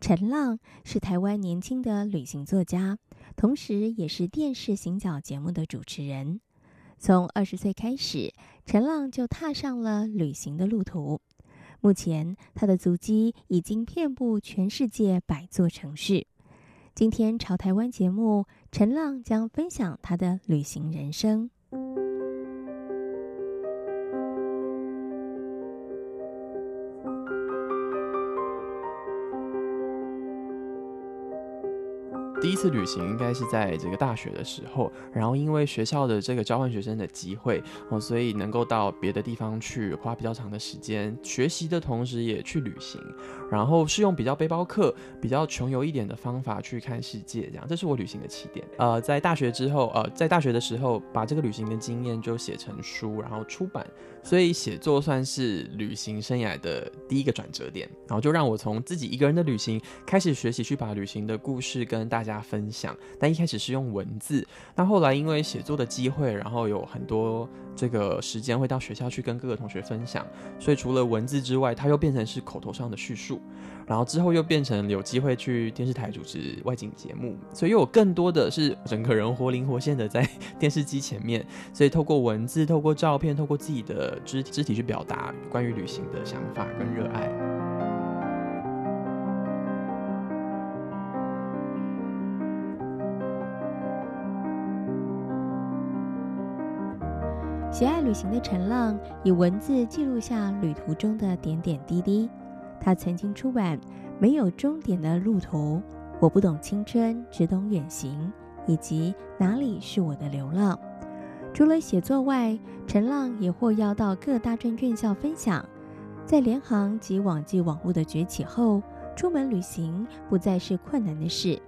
陈浪是台湾年轻的旅行作家，同时也是电视行脚节目的主持人。从二十岁开始，陈浪就踏上了旅行的路途。目前，他的足迹已经遍布全世界百座城市。今天《潮台湾》节目，陈浪将分享他的旅行人生。第一次旅行应该是在这个大学的时候，然后因为学校的这个交换学生的机会哦，所以能够到别的地方去花比较长的时间学习的同时也去旅行，然后是用比较背包客、比较穷游一点的方法去看世界，这样，这是我旅行的起点。呃，在大学之后，呃，在大学的时候把这个旅行的经验就写成书，然后出版，所以写作算是旅行生涯的第一个转折点，然后就让我从自己一个人的旅行开始学习去把旅行的故事跟大家分享，但一开始是用文字，那后来因为写作的机会，然后有很多这个时间会到学校去跟各个同学分享，所以除了文字之外，它又变成是口头上的叙述，然后之后又变成有机会去电视台主持外景节目，所以又有更多的是整个人活灵活现的在电视机前面，所以透过文字、透过照片、透过自己的肢肢体去表达关于旅行的想法跟热爱。喜爱旅行的陈浪以文字记录下旅途中的点点滴滴。他曾经出版《没有终点的路途》，我不懂青春，只懂远行，以及哪里是我的流浪。除了写作外，陈浪也获邀到各大专院校分享。在联航及网际网络的崛起后，出门旅行不再是困难的事。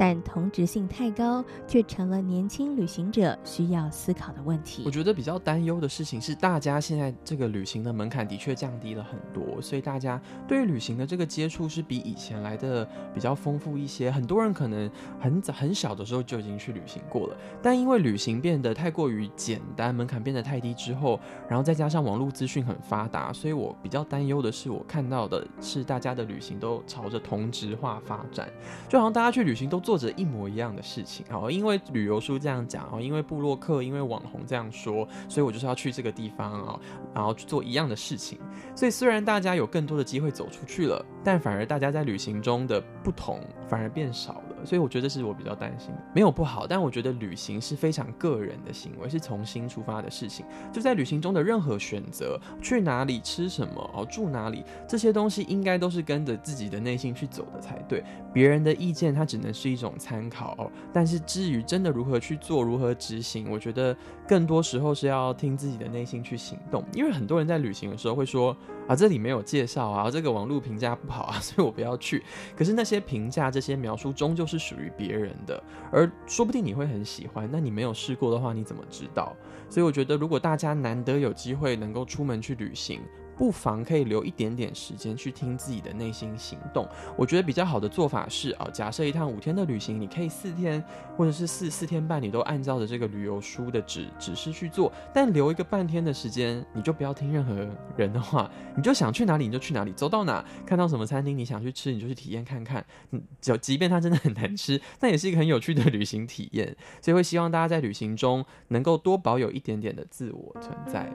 但同质性太高，却成了年轻旅行者需要思考的问题。我觉得比较担忧的事情是，大家现在这个旅行的门槛的确降低了很多，所以大家对于旅行的这个接触是比以前来的比较丰富一些。很多人可能很早很小的时候就已经去旅行过了，但因为旅行变得太过于简单，门槛变得太低之后，然后再加上网络资讯很发达，所以我比较担忧的是，我看到的是大家的旅行都朝着同质化发展，就好像大家去旅行都着一模一样的事情哦，因为旅游书这样讲哦，因为布洛克，因为网红这样说，所以我就是要去这个地方哦，然后去做一样的事情。所以虽然大家有更多的机会走出去了，但反而大家在旅行中的不同反而变少了。所以我觉得这是我比较担心，没有不好，但我觉得旅行是非常个人的行为，是从心出发的事情。就在旅行中的任何选择，去哪里吃什么哦，住哪里，这些东西应该都是跟着自己的内心去走的才对。别人的意见它只能是一种参考，但是至于真的如何去做，如何执行，我觉得更多时候是要听自己的内心去行动。因为很多人在旅行的时候会说啊，这里没有介绍啊，这个网络评价好啊，所以我不要去。可是那些评价、这些描述终究是属于别人的，而说不定你会很喜欢，那你没有试过的话，你怎么知道？所以我觉得，如果大家难得有机会能够出门去旅行，不妨可以留一点点时间去听自己的内心行动。我觉得比较好的做法是啊，假设一趟五天的旅行，你可以四天或者是四四天半，你都按照着这个旅游书的指指示去做。但留一个半天的时间，你就不要听任何人的话，你就想去哪里你就去哪里，走到哪看到什么餐厅你想去吃，你就去体验看看。嗯，就即便它真的很难吃，但也是一个很有趣的旅行体验。所以会希望大家在旅行中能够多保有一点点的自我存在。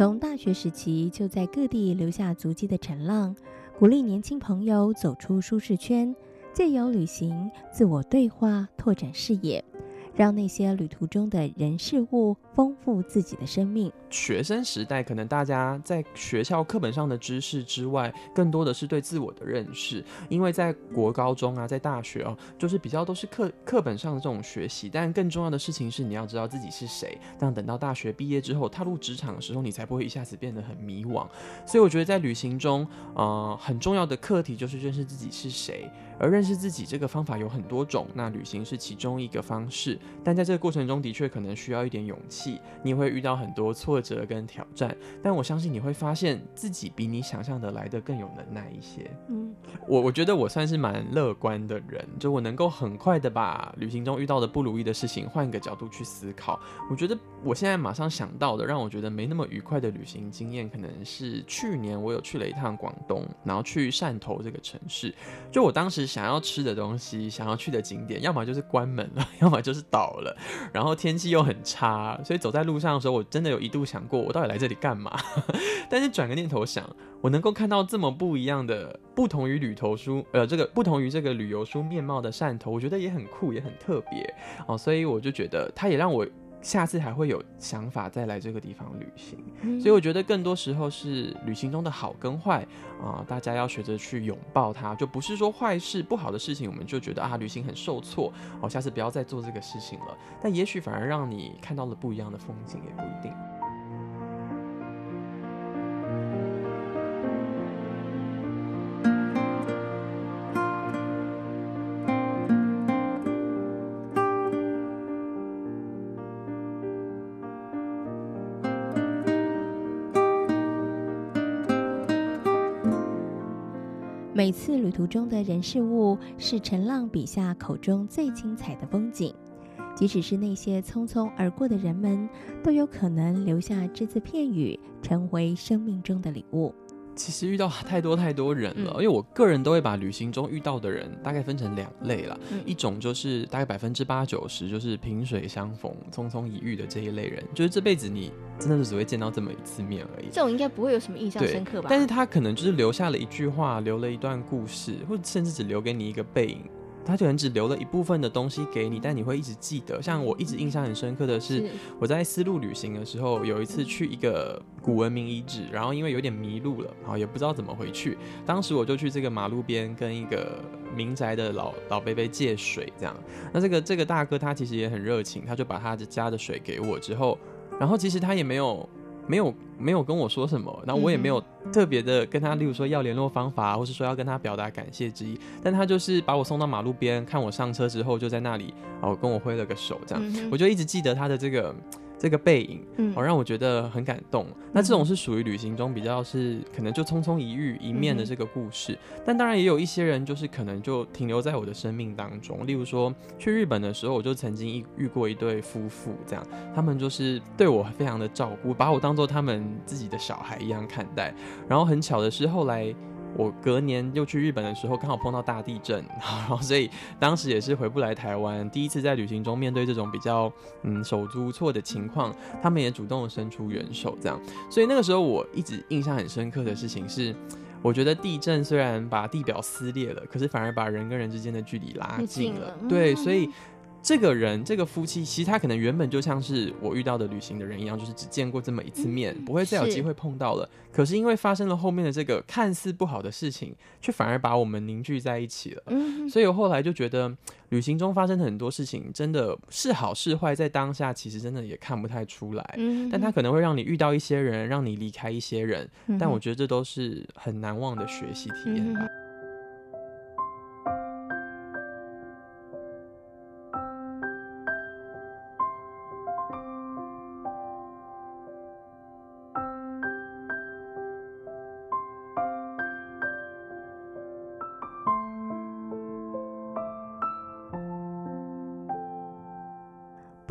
从大学时期就在各地留下足迹的陈浪，鼓励年轻朋友走出舒适圈，借由旅行自我对话，拓展视野，让那些旅途中的人事物丰富自己的生命。学生时代，可能大家在学校课本上的知识之外，更多的是对自我的认识。因为在国高中啊，在大学哦、啊，就是比较都是课课本上的这种学习。但更重要的事情是，你要知道自己是谁。当等到大学毕业之后，踏入职场的时候，你才不会一下子变得很迷惘。所以，我觉得在旅行中，呃，很重要的课题就是认识自己是谁。而认识自己这个方法有很多种，那旅行是其中一个方式。但在这个过程中的确可能需要一点勇气，你会遇到很多挫折跟挑战。但我相信你会发现自己比你想象的来的更有能耐一些。嗯，我我觉得我算是蛮乐观的人，就我能够很快的把旅行中遇到的不如意的事情换个角度去思考。我觉得我现在马上想到的让我觉得没那么愉快的旅行经验，可能是去年我有去了一趟广东，然后去汕头这个城市。就我当时。想要吃的东西，想要去的景点，要么就是关门了，要么就是倒了，然后天气又很差，所以走在路上的时候，我真的有一度想过，我到底来这里干嘛？但是转个念头想，我能够看到这么不一样的、不同于旅游书，呃，这个不同于这个旅游书面貌的汕头，我觉得也很酷，也很特别哦，所以我就觉得，它也让我。下次还会有想法再来这个地方旅行，嗯、所以我觉得更多时候是旅行中的好跟坏啊、呃，大家要学着去拥抱它，就不是说坏事不好的事情，我们就觉得啊，旅行很受挫，哦，下次不要再做这个事情了。但也许反而让你看到了不一样的风景，也不一定。每次旅途中的人事物，是陈浪笔下口中最精彩的风景。即使是那些匆匆而过的人们，都有可能留下只字片语，成为生命中的礼物。其实遇到太多太多人了，嗯、因为我个人都会把旅行中遇到的人大概分成两类啦。嗯、一种就是大概百分之八九十就是萍水相逢、匆匆一遇的这一类人，就是这辈子你真的是只会见到这么一次面而已。这种应该不会有什么印象深刻吧？但是他可能就是留下了一句话，留了一段故事，或者甚至只留给你一个背影。他可能只留了一部分的东西给你，但你会一直记得。像我一直印象很深刻的是，是我在丝路旅行的时候，有一次去一个古文明遗址，然后因为有点迷路了，然后也不知道怎么回去。当时我就去这个马路边跟一个民宅的老老伯伯借水，这样。那这个这个大哥他其实也很热情，他就把他家的水给我之后，然后其实他也没有。没有没有跟我说什么，然后我也没有特别的跟他，例如说要联络方法，或是说要跟他表达感谢之意，但他就是把我送到马路边，看我上车之后就在那里哦跟我挥了个手，这样，我就一直记得他的这个。这个背影，好、嗯、让我觉得很感动。嗯、那这种是属于旅行中比较是可能就匆匆一遇一面的这个故事，嗯、但当然也有一些人就是可能就停留在我的生命当中。例如说去日本的时候，我就曾经遇过一对夫妇，这样他们就是对我非常的照顾，把我当做他们自己的小孩一样看待。然后很巧的是后来。我隔年又去日本的时候，刚好碰到大地震，然后所以当时也是回不来台湾。第一次在旅行中面对这种比较嗯手足无措的情况，他们也主动伸出援手，这样。所以那个时候我一直印象很深刻的事情是，我觉得地震虽然把地表撕裂了，可是反而把人跟人之间的距离拉近了。对，所以。这个人，这个夫妻，其实他可能原本就像是我遇到的旅行的人一样，就是只见过这么一次面，不会再有机会碰到了。是。可是因为发生了后面的这个看似不好的事情，却反而把我们凝聚在一起了。嗯。所以我后来就觉得，旅行中发生的很多事情，真的是好是坏，在当下其实真的也看不太出来。嗯。但他可能会让你遇到一些人，让你离开一些人。但我觉得这都是很难忘的学习体验吧。不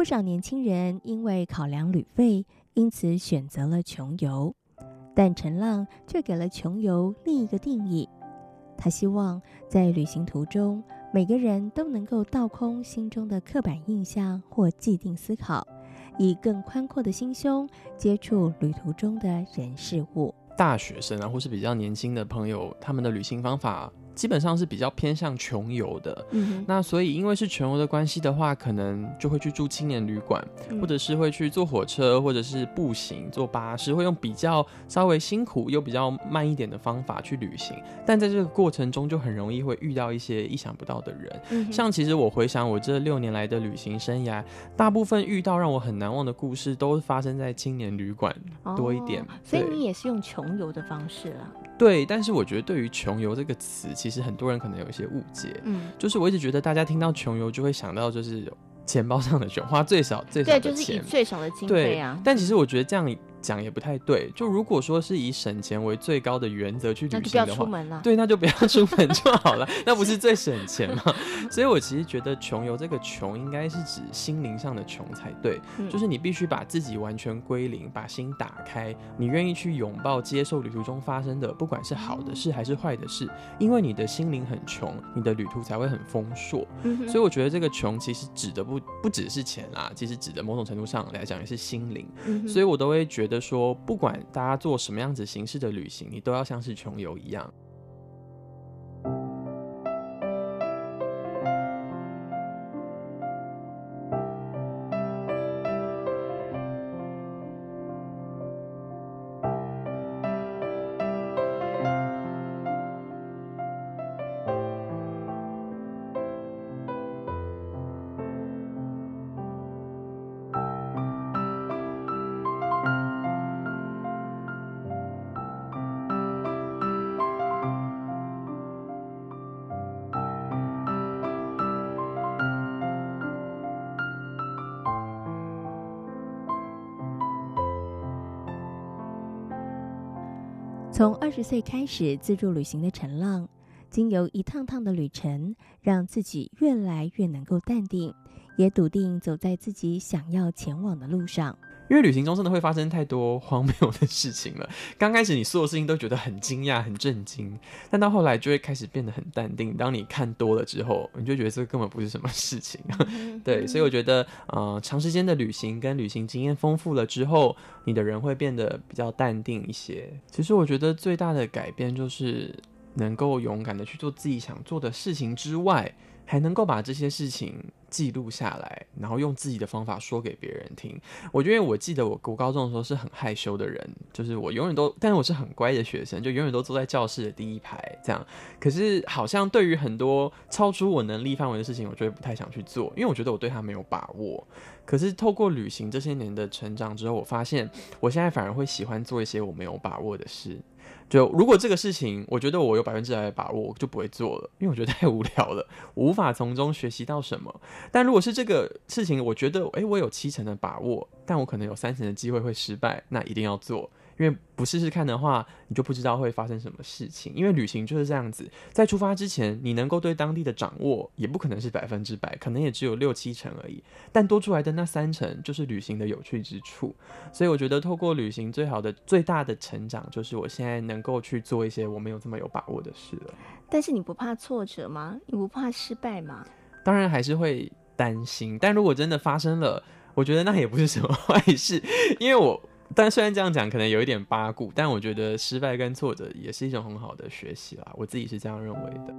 少年轻人因为考量旅费，因此选择了穷游，但陈浪却给了穷游另一个定义。他希望在旅行途中，每个人都能够倒空心中的刻板印象或既定思考，以更宽阔的心胸接触旅途中的人事物。大学生啊，或是比较年轻的朋友，他们的旅行方法。基本上是比较偏向穷游的。嗯，那所以因为是穷游的关系的话，可能就会去住青年旅馆，嗯、或者是会去坐火车，或者是步行、坐巴士，会用比较稍微辛苦又比较慢一点的方法去旅行。但在这个过程中，就很容易会遇到一些意想不到的人。嗯、像其实我回想我这六年来的旅行生涯，大部分遇到让我很难忘的故事，都发生在青年旅馆多一点。哦、所以你也是用穷游的方式了。对，但是我觉得对于“穷游”这个词，其实很多人可能有一些误解。嗯，就是我一直觉得大家听到“穷游”就会想到就是钱包上的钱，花最少最少的钱，对，就是以最少的经费啊。但其实我觉得这样。讲也不太对，就如果说是以省钱为最高的原则去旅行的话，那就不要出门了。对，那就不要出门就好了，那不是最省钱吗？所以我其实觉得穷游这个穷应该是指心灵上的穷才对，嗯、就是你必须把自己完全归零，把心打开，你愿意去拥抱、接受旅途中发生的，不管是好的事还是坏的事，因为你的心灵很穷，你的旅途才会很丰硕。嗯、所以我觉得这个穷其实指的不不只是钱啦，其实指的某种程度上来讲也是心灵。嗯、所以我都会觉的说，不管大家做什么样子形式的旅行，你都要像是穷游一样。从二十岁开始自助旅行的陈浪，经由一趟趟的旅程，让自己越来越能够淡定，也笃定走在自己想要前往的路上。因为旅行中真的会发生太多荒谬的事情了。刚开始你所有事情都觉得很惊讶、很震惊，但到后来就会开始变得很淡定。当你看多了之后，你就觉得这根本不是什么事情。对，所以我觉得，呃，长时间的旅行跟旅行经验丰富了之后，你的人会变得比较淡定一些。其实我觉得最大的改变就是能够勇敢的去做自己想做的事情之外，还能够把这些事情记录下来，然后用自己的方法说给别人听。我觉得我记得我读高中的时候是很害羞的人，就是我永远都，但是我是很乖的学生，就永远都坐在教室的第一排这样。可是好像对于很多超出我能力范围的事情，我就会不太想去做，因为我觉得我对他没有把握。可是透过旅行这些年的成长之后，我发现我现在反而会喜欢做一些我没有把握的事。就如果这个事情，我觉得我有百分之百的把握，我就不会做了，因为我觉得太无聊了，无法从中学习到什么。但如果是这个事情，我觉得，诶，我有七成的把握，但我可能有三成的机会会失败，那一定要做。因为不试试看的话，你就不知道会发生什么事情。因为旅行就是这样子，在出发之前，你能够对当地的掌握也不可能是百分之百，可能也只有六七成而已。但多出来的那三成，就是旅行的有趣之处。所以我觉得，透过旅行，最好的、最大的成长，就是我现在能够去做一些我没有这么有把握的事了。但是你不怕挫折吗？你不怕失败吗？当然还是会担心。但如果真的发生了，我觉得那也不是什么 坏事，因为我。但虽然这样讲可能有一点八股，但我觉得失败跟挫折也是一种很好的学习啦，我自己是这样认为的。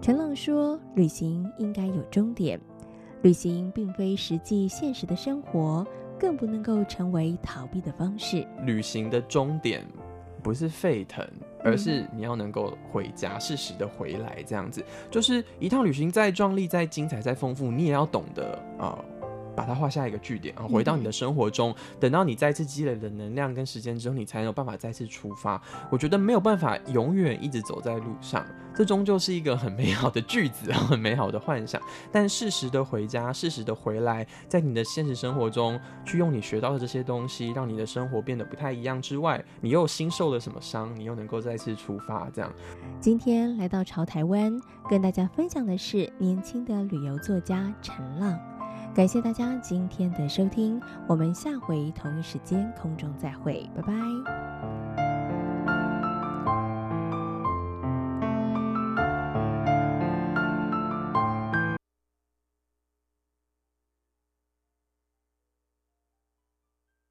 陈浪说：“旅行应该有终点。”旅行并非实际现实的生活，更不能够成为逃避的方式。旅行的终点不是沸腾，而是你要能够回家，适时的回来。这样子，就是一趟旅行再壮丽、再精彩、再丰富，你也要懂得啊。呃把它画下一个句点啊，回到你的生活中，嗯、等到你再次积累的能量跟时间之后，你才有办法再次出发。我觉得没有办法永远一直走在路上，这终究是一个很美好的句子，很美好的幻想。但适时的回家，适时的回来，在你的现实生活中去用你学到的这些东西，让你的生活变得不太一样之外，你又新受了什么伤，你又能够再次出发。这样，今天来到潮台湾，跟大家分享的是年轻的旅游作家陈浪。感谢大家今天的收听，我们下回同一时间空中再会，拜拜。